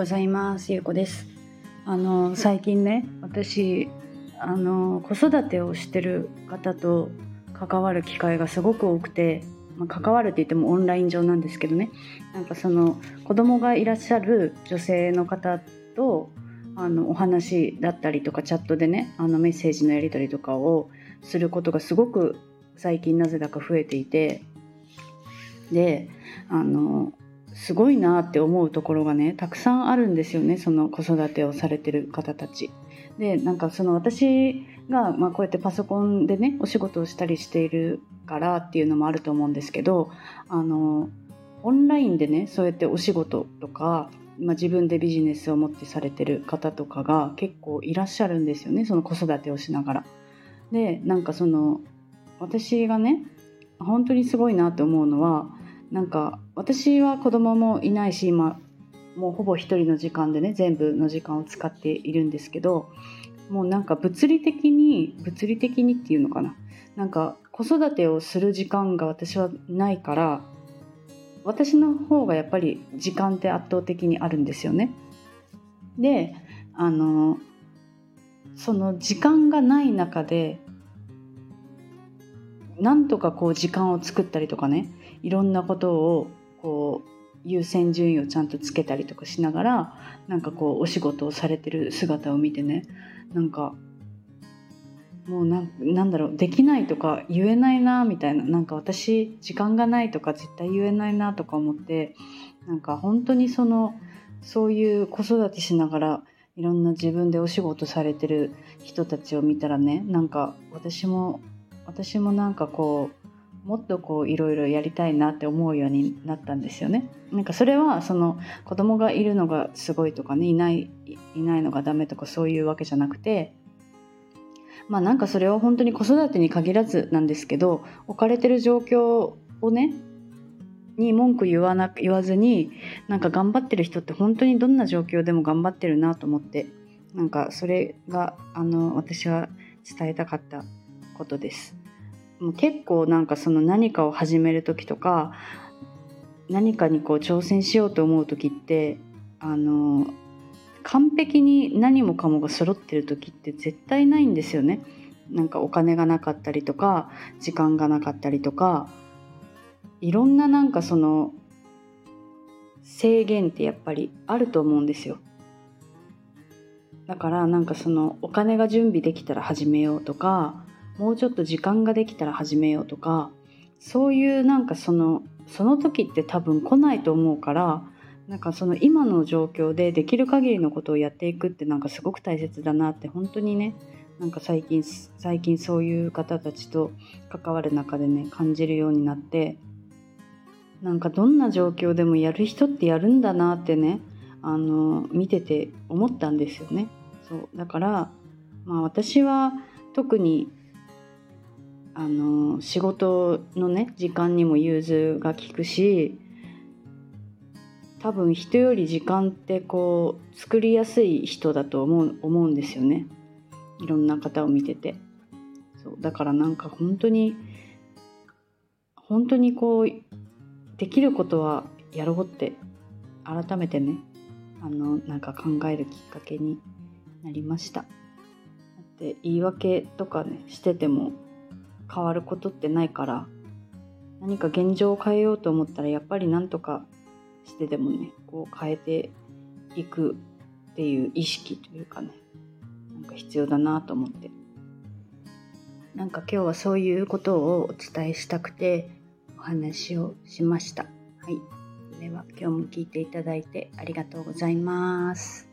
ございます。ゆうこです。あの最近ね私あの子育てをしてる方と関わる機会がすごく多くて、まあ、関わるって言ってもオンライン上なんですけどね。なんかその子供がいらっしゃる女性の方とあのお話だったりとかチャットでねあのメッセージのやり取りとかをすることがすごく最近なぜだか増えていて。であのすごいなって思うところがねたくさんあるんですよねその子育てをされてる方たち。でなんかその私が、まあ、こうやってパソコンでねお仕事をしたりしているからっていうのもあると思うんですけどあのオンラインでねそうやってお仕事とか、まあ、自分でビジネスを持ってされてる方とかが結構いらっしゃるんですよねその子育てをしながら。でなんかその私がね本当にすごいなって思うのはなんか私は子供もいないし今もうほぼ一人の時間でね全部の時間を使っているんですけどもうなんか物理的に物理的にっていうのかななんか子育てをする時間が私はないから私の方がやっぱり時間って圧倒的にあるんですよね。であのその時間がない中でなんとかこう時間を作ったりとかねいろんなことをこう優先順位をちゃんとつけたりとかしながらなんかこうお仕事をされてる姿を見てね。なんかもうなんだろうできないとか言えないなみたいな。なんか私時間がないとか絶対言えないなとか思ってなんか本当にそのそういう子育てしながらいろんな自分でお仕事されてる人たちを見たらねなんか私も私もなんかこうもっとこういろいろやりたいなって思うようになったんですよね。なんかそれはその子供がいるのがすごいとかねいないいないのがダメとかそういうわけじゃなくてまあなんかそれは本当に子育てに限らずなんですけど置かれてる状況をねに文句言わな言わずになんか頑張ってる人って本当にどんな状況でも頑張ってるなと思ってなんかそれがあの私は伝えたかったことです。もう結構なんかその何かを始める時とか何かにこう挑戦しようと思う時ってあの完璧に何もかもが揃ってる時って絶対ないんですよね。なんかお金がなかったりとか時間がなかったりとかいろんななんかその制限ってやっぱりあると思うんですよ。だからなんかそのお金が準備できたら始めようとかもうちょっと時間ができたら始めようとかそういうなんかそのその時って多分来ないと思うからなんかその今の状況でできる限りのことをやっていくってなんかすごく大切だなって本当にねなんか最近最近そういう方たちと関わる中でね感じるようになってなんかどんな状況でもやる人ってやるんだなってねあの見てて思ったんですよね。そうだから、まあ、私は特にあの仕事のね時間にも融通が利くし多分人より時間ってこう作りやすい人だと思う思うんですよね。いろんな方を見てて。そうだからなんか本当に本当にこうできることはやろうって改めてねあのなんか考えるきっかけになりました。で言い訳とかねしてても変わることってないから何か現状を変えようと思ったらやっぱり何とかしてでもねこう変えていくっていう意識というかねなんか必要だなと思って。なんか今日はそういうことをお伝えしたくてお話をしました。はい。では今日も聞いていただいてありがとうございます。